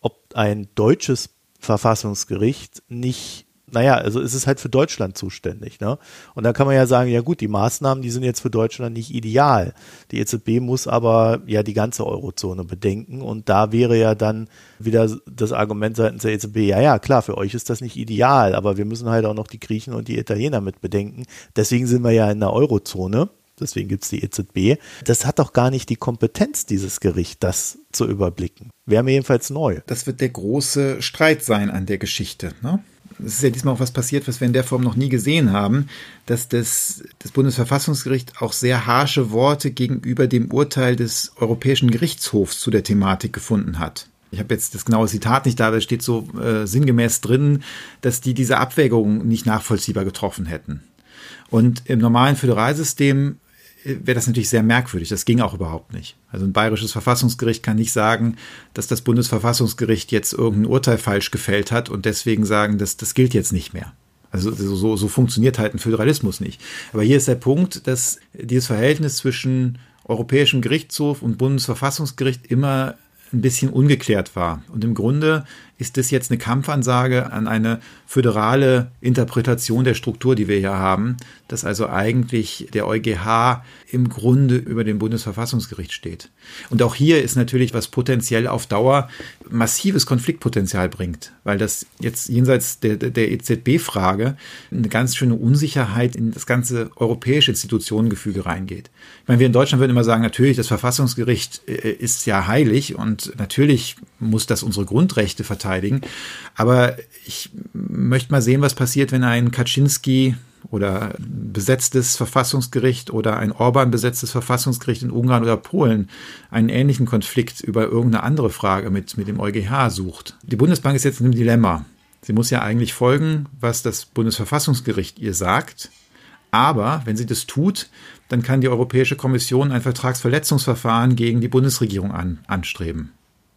ob ein deutsches Verfassungsgericht nicht naja, also ist es halt für Deutschland zuständig. Ne? Und da kann man ja sagen, ja gut, die Maßnahmen, die sind jetzt für Deutschland nicht ideal. Die EZB muss aber ja die ganze Eurozone bedenken. Und da wäre ja dann wieder das Argument seitens der EZB, ja, ja, klar, für euch ist das nicht ideal, aber wir müssen halt auch noch die Griechen und die Italiener mit bedenken. Deswegen sind wir ja in der Eurozone. Deswegen gibt es die EZB. Das hat doch gar nicht die Kompetenz, dieses Gericht, das zu überblicken. Wäre mir jedenfalls neu. Das wird der große Streit sein an der Geschichte. Ne? Es ist ja diesmal auch was passiert, was wir in der Form noch nie gesehen haben, dass das, das Bundesverfassungsgericht auch sehr harsche Worte gegenüber dem Urteil des Europäischen Gerichtshofs zu der Thematik gefunden hat. Ich habe jetzt das genaue Zitat nicht da, aber es steht so äh, sinngemäß drin, dass die diese Abwägung nicht nachvollziehbar getroffen hätten. Und im normalen Föderalsystem wäre das natürlich sehr merkwürdig. Das ging auch überhaupt nicht. Also ein bayerisches Verfassungsgericht kann nicht sagen, dass das Bundesverfassungsgericht jetzt irgendein Urteil falsch gefällt hat und deswegen sagen, dass das gilt jetzt nicht mehr. Also so, so funktioniert halt ein Föderalismus nicht. Aber hier ist der Punkt, dass dieses Verhältnis zwischen Europäischem Gerichtshof und Bundesverfassungsgericht immer ein bisschen ungeklärt war. Und im Grunde ist das jetzt eine Kampfansage an eine föderale Interpretation der Struktur, die wir hier haben, dass also eigentlich der EuGH im Grunde über dem Bundesverfassungsgericht steht. Und auch hier ist natürlich, was potenziell auf Dauer massives Konfliktpotenzial bringt, weil das jetzt jenseits der, der EZB-Frage eine ganz schöne Unsicherheit in das ganze europäische Institutionengefüge reingeht. Ich meine, wir in Deutschland würden immer sagen, natürlich, das Verfassungsgericht äh, ist ja heilig und natürlich muss das unsere Grundrechte verteidigen. Aber ich möchte mal sehen, was passiert, wenn ein Kaczynski oder besetztes Verfassungsgericht oder ein Orban besetztes Verfassungsgericht in Ungarn oder Polen einen ähnlichen Konflikt über irgendeine andere Frage mit, mit dem EuGH sucht. Die Bundesbank ist jetzt in einem Dilemma. Sie muss ja eigentlich folgen, was das Bundesverfassungsgericht ihr sagt. Aber wenn sie das tut, dann kann die Europäische Kommission ein Vertragsverletzungsverfahren gegen die Bundesregierung an, anstreben.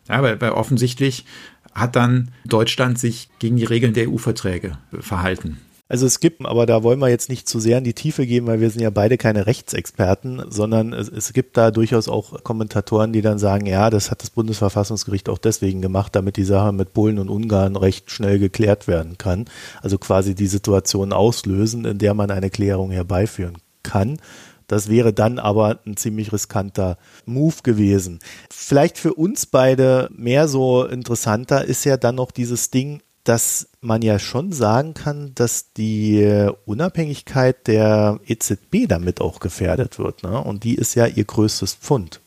Ja, weil, weil offensichtlich hat dann Deutschland sich gegen die Regeln der EU-Verträge verhalten. Also es gibt, aber da wollen wir jetzt nicht zu sehr in die Tiefe gehen, weil wir sind ja beide keine Rechtsexperten, sondern es, es, gibt da durchaus auch Kommentatoren, die dann sagen, ja, das hat das Bundesverfassungsgericht auch deswegen gemacht, damit die Sache mit Polen und Ungarn recht schnell geklärt werden kann. Also quasi die Situation auslösen, in der man eine Klärung herbeiführen kann. Das wäre dann aber ein ziemlich riskanter Move gewesen. Vielleicht für uns beide mehr so interessanter ist ja dann noch dieses Ding, dass man ja schon sagen kann, dass die Unabhängigkeit der EZB damit auch gefährdet wird. Ne? Und die ist ja ihr größtes Pfund.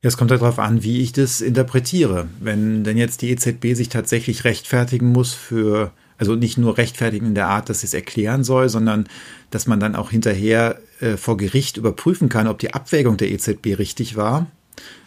Es kommt darauf an, wie ich das interpretiere. Wenn denn jetzt die EZB sich tatsächlich rechtfertigen muss für, also nicht nur rechtfertigen in der Art, dass sie es erklären soll, sondern dass man dann auch hinterher äh, vor Gericht überprüfen kann, ob die Abwägung der EZB richtig war,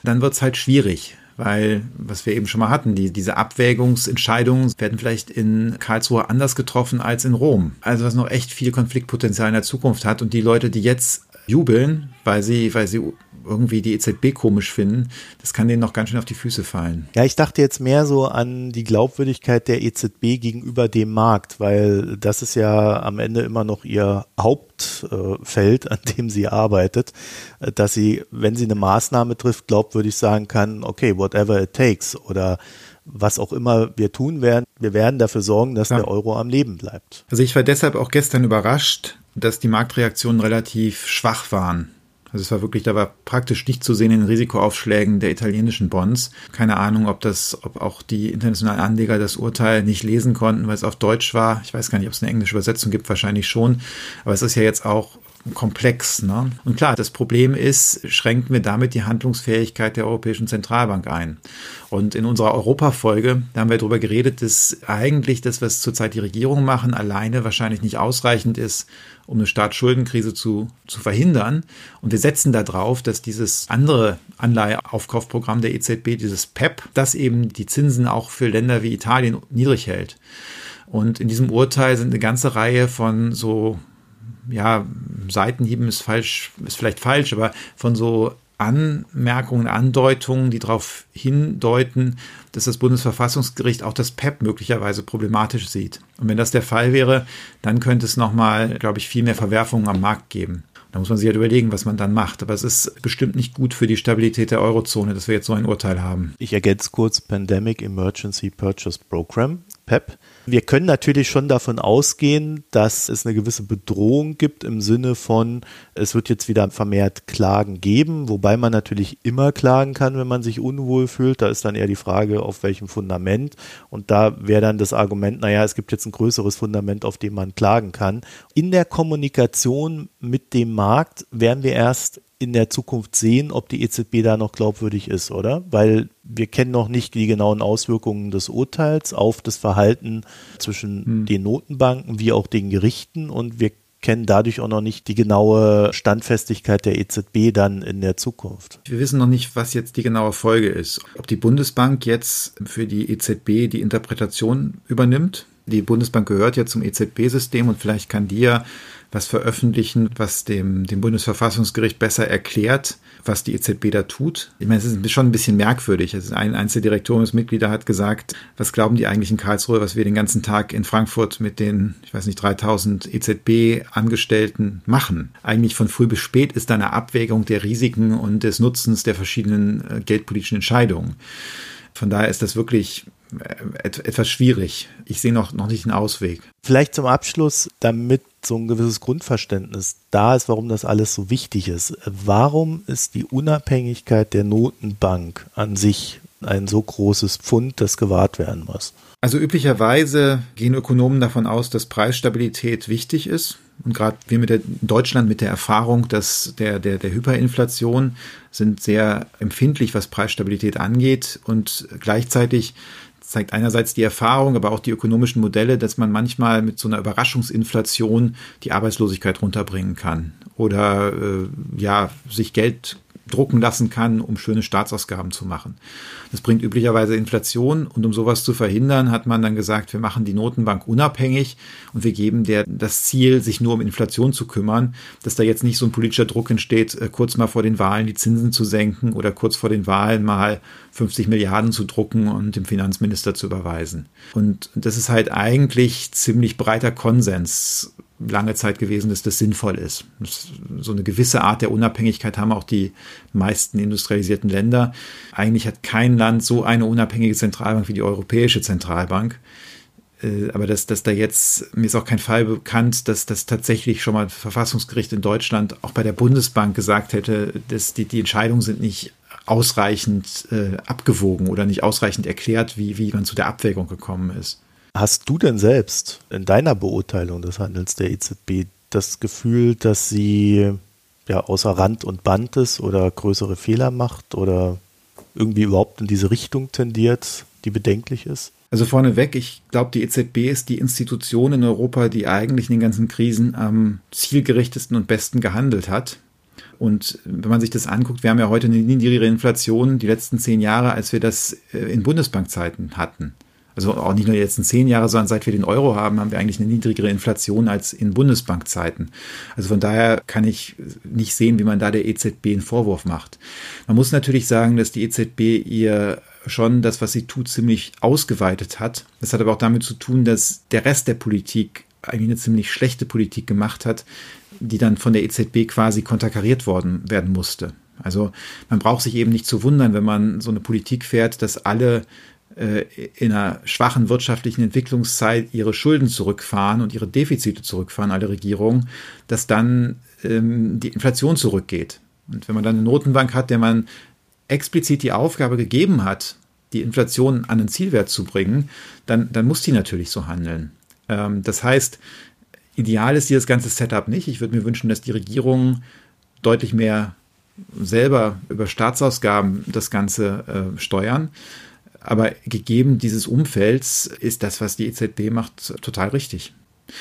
dann wird es halt schwierig weil, was wir eben schon mal hatten, die, diese Abwägungsentscheidungen werden vielleicht in Karlsruhe anders getroffen als in Rom. Also was noch echt viel Konfliktpotenzial in der Zukunft hat und die Leute, die jetzt jubeln, weil sie, weil sie irgendwie die EZB komisch finden, das kann denen noch ganz schön auf die Füße fallen. Ja, ich dachte jetzt mehr so an die Glaubwürdigkeit der EZB gegenüber dem Markt, weil das ist ja am Ende immer noch ihr Hauptfeld, an dem sie arbeitet, dass sie, wenn sie eine Maßnahme trifft, glaubwürdig sagen kann, okay, whatever it takes oder was auch immer wir tun werden, wir werden dafür sorgen, dass ja. der Euro am Leben bleibt. Also ich war deshalb auch gestern überrascht, dass die Marktreaktionen relativ schwach waren. Also es war wirklich, da war praktisch nicht zu sehen in den Risikoaufschlägen der italienischen Bonds. Keine Ahnung, ob das, ob auch die internationalen Anleger das Urteil nicht lesen konnten, weil es auf Deutsch war. Ich weiß gar nicht, ob es eine englische Übersetzung gibt, wahrscheinlich schon. Aber es ist ja jetzt auch komplex. Ne? Und klar, das Problem ist, schränken wir damit die Handlungsfähigkeit der Europäischen Zentralbank ein. Und in unserer Europafolge, da haben wir darüber geredet, dass eigentlich das, was zurzeit die Regierungen machen, alleine wahrscheinlich nicht ausreichend ist, um eine Staatsschuldenkrise zu, zu verhindern. Und wir setzen darauf, dass dieses andere Anleiheaufkaufprogramm der EZB, dieses PEP, e das eben die Zinsen auch für Länder wie Italien niedrig hält. Und in diesem Urteil sind eine ganze Reihe von so, ja, Seitenhieben ist falsch, ist vielleicht falsch, aber von so Anmerkungen, Andeutungen, die darauf hindeuten, dass das Bundesverfassungsgericht auch das PEP möglicherweise problematisch sieht. Und wenn das der Fall wäre, dann könnte es nochmal, glaube ich, viel mehr Verwerfungen am Markt geben. Da muss man sich halt überlegen, was man dann macht. Aber es ist bestimmt nicht gut für die Stabilität der Eurozone, dass wir jetzt so ein Urteil haben. Ich ergänze kurz Pandemic Emergency Purchase Program, PEP. Wir können natürlich schon davon ausgehen, dass es eine gewisse Bedrohung gibt im Sinne von, es wird jetzt wieder vermehrt Klagen geben, wobei man natürlich immer klagen kann, wenn man sich unwohl fühlt. Da ist dann eher die Frage, auf welchem Fundament. Und da wäre dann das Argument, naja, es gibt jetzt ein größeres Fundament, auf dem man klagen kann. In der Kommunikation mit dem Markt werden wir erst in der Zukunft sehen, ob die EZB da noch glaubwürdig ist, oder? Weil wir kennen noch nicht die genauen Auswirkungen des Urteils auf das Verhalten zwischen hm. den Notenbanken wie auch den Gerichten und wir kennen dadurch auch noch nicht die genaue Standfestigkeit der EZB dann in der Zukunft. Wir wissen noch nicht, was jetzt die genaue Folge ist. Ob die Bundesbank jetzt für die EZB die Interpretation übernimmt. Die Bundesbank gehört ja zum EZB-System und vielleicht kann die ja was veröffentlichen, was dem, dem Bundesverfassungsgericht besser erklärt, was die EZB da tut. Ich meine, es ist schon ein bisschen merkwürdig. Also ein Einzeldirektoriumsmitglieder hat gesagt, was glauben die eigentlich in Karlsruhe, was wir den ganzen Tag in Frankfurt mit den, ich weiß nicht, 3000 EZB-Angestellten machen. Eigentlich von früh bis spät ist da eine Abwägung der Risiken und des Nutzens der verschiedenen äh, geldpolitischen Entscheidungen. Von daher ist das wirklich etwas schwierig. Ich sehe noch, noch nicht einen Ausweg. Vielleicht zum Abschluss, damit so ein gewisses Grundverständnis da ist, warum das alles so wichtig ist. Warum ist die Unabhängigkeit der Notenbank an sich ein so großes Pfund, das gewahrt werden muss? Also üblicherweise gehen Ökonomen davon aus, dass Preisstabilität wichtig ist. Und gerade wir mit der, Deutschland mit der Erfahrung, dass der, der, der Hyperinflation sind sehr empfindlich, was Preisstabilität angeht. Und gleichzeitig zeigt einerseits die Erfahrung, aber auch die ökonomischen Modelle, dass man manchmal mit so einer Überraschungsinflation die Arbeitslosigkeit runterbringen kann oder äh, ja sich Geld drucken lassen kann, um schöne Staatsausgaben zu machen. Das bringt üblicherweise Inflation und um sowas zu verhindern, hat man dann gesagt, wir machen die Notenbank unabhängig und wir geben der das Ziel, sich nur um Inflation zu kümmern, dass da jetzt nicht so ein politischer Druck entsteht, äh, kurz mal vor den Wahlen die Zinsen zu senken oder kurz vor den Wahlen mal 50 Milliarden zu drucken und dem Finanzminister zu überweisen. Und das ist halt eigentlich ziemlich breiter Konsens lange Zeit gewesen, dass das sinnvoll ist. So eine gewisse Art der Unabhängigkeit haben auch die meisten industrialisierten Länder. Eigentlich hat kein Land so eine unabhängige Zentralbank wie die Europäische Zentralbank. Äh, aber dass, dass da jetzt, mir ist auch kein Fall bekannt, dass das tatsächlich schon mal ein Verfassungsgericht in Deutschland auch bei der Bundesbank gesagt hätte, dass die, die Entscheidungen sind nicht ausreichend äh, abgewogen oder nicht ausreichend erklärt, wie, wie man zu der Abwägung gekommen ist. Hast du denn selbst in deiner Beurteilung des Handels der EZB das Gefühl, dass sie ja außer Rand und Band ist oder größere Fehler macht oder irgendwie überhaupt in diese Richtung tendiert, die bedenklich ist? Also vorneweg, ich glaube, die EZB ist die Institution in Europa, die eigentlich in den ganzen Krisen am zielgerichtesten und besten gehandelt hat. Und wenn man sich das anguckt, wir haben ja heute eine niedrigere Inflation die letzten zehn Jahre, als wir das äh, in Bundesbankzeiten hatten. Also auch nicht nur die letzten zehn Jahre, sondern seit wir den Euro haben, haben wir eigentlich eine niedrigere Inflation als in Bundesbankzeiten. Also von daher kann ich nicht sehen, wie man da der EZB einen Vorwurf macht. Man muss natürlich sagen, dass die EZB ihr schon das, was sie tut, ziemlich ausgeweitet hat. Das hat aber auch damit zu tun, dass der Rest der Politik eigentlich eine ziemlich schlechte Politik gemacht hat, die dann von der EZB quasi konterkariert worden werden musste. Also man braucht sich eben nicht zu wundern, wenn man so eine Politik fährt, dass alle in einer schwachen wirtschaftlichen Entwicklungszeit ihre Schulden zurückfahren und ihre Defizite zurückfahren, alle Regierungen, dass dann ähm, die Inflation zurückgeht. Und wenn man dann eine Notenbank hat, der man explizit die Aufgabe gegeben hat, die Inflation an den Zielwert zu bringen, dann, dann muss die natürlich so handeln. Ähm, das heißt, ideal ist dieses ganze Setup nicht. Ich würde mir wünschen, dass die Regierungen deutlich mehr selber über Staatsausgaben das Ganze äh, steuern. Aber gegeben dieses Umfelds ist das, was die EZB macht, total richtig.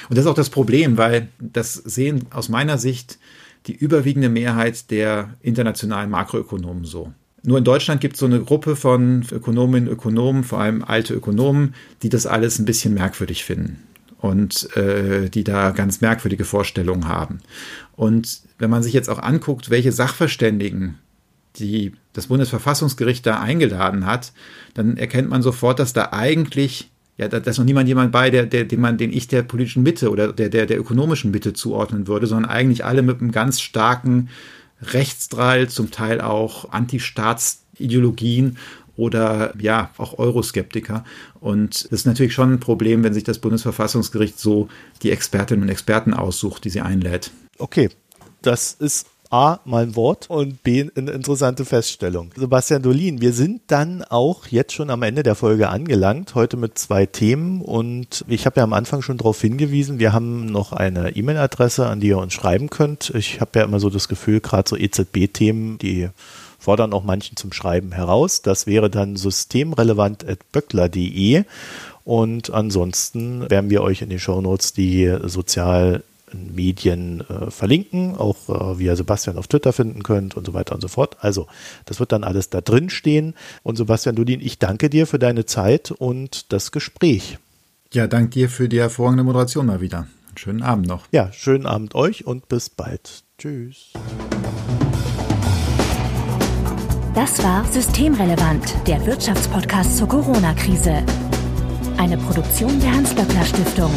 Und das ist auch das Problem, weil das sehen aus meiner Sicht die überwiegende Mehrheit der internationalen Makroökonomen so. Nur in Deutschland gibt es so eine Gruppe von Ökonominnen Ökonomen, vor allem alte Ökonomen, die das alles ein bisschen merkwürdig finden und äh, die da ganz merkwürdige Vorstellungen haben. Und wenn man sich jetzt auch anguckt, welche Sachverständigen die das Bundesverfassungsgericht da eingeladen hat, dann erkennt man sofort, dass da eigentlich ja, da, da ist noch niemand jemand bei, der, der, den man, den ich der politischen Mitte oder der, der, der ökonomischen Mitte zuordnen würde, sondern eigentlich alle mit einem ganz starken Rechtsdrall, zum Teil auch Anti-Staats-Ideologien oder ja, auch Euroskeptiker. Und das ist natürlich schon ein Problem, wenn sich das Bundesverfassungsgericht so die Expertinnen und Experten aussucht, die sie einlädt. Okay, das ist A, mal ein Wort und B, eine interessante Feststellung. Sebastian Dolin, wir sind dann auch jetzt schon am Ende der Folge angelangt, heute mit zwei Themen und ich habe ja am Anfang schon darauf hingewiesen, wir haben noch eine E-Mail-Adresse, an die ihr uns schreiben könnt. Ich habe ja immer so das Gefühl, gerade so EZB-Themen, die fordern auch manchen zum Schreiben heraus. Das wäre dann systemrelevant.böckler.de und ansonsten werden wir euch in den Shownotes die sozial Medien äh, verlinken, auch äh, wie ihr Sebastian auf Twitter finden könnt und so weiter und so fort. Also, das wird dann alles da drin stehen. Und Sebastian Dudin, ich danke dir für deine Zeit und das Gespräch. Ja, danke dir für die hervorragende Moderation mal wieder. Schönen Abend noch. Ja, schönen Abend euch und bis bald. Tschüss. Das war Systemrelevant, der Wirtschaftspodcast zur Corona-Krise. Eine Produktion der Hans-Böckler Stiftung.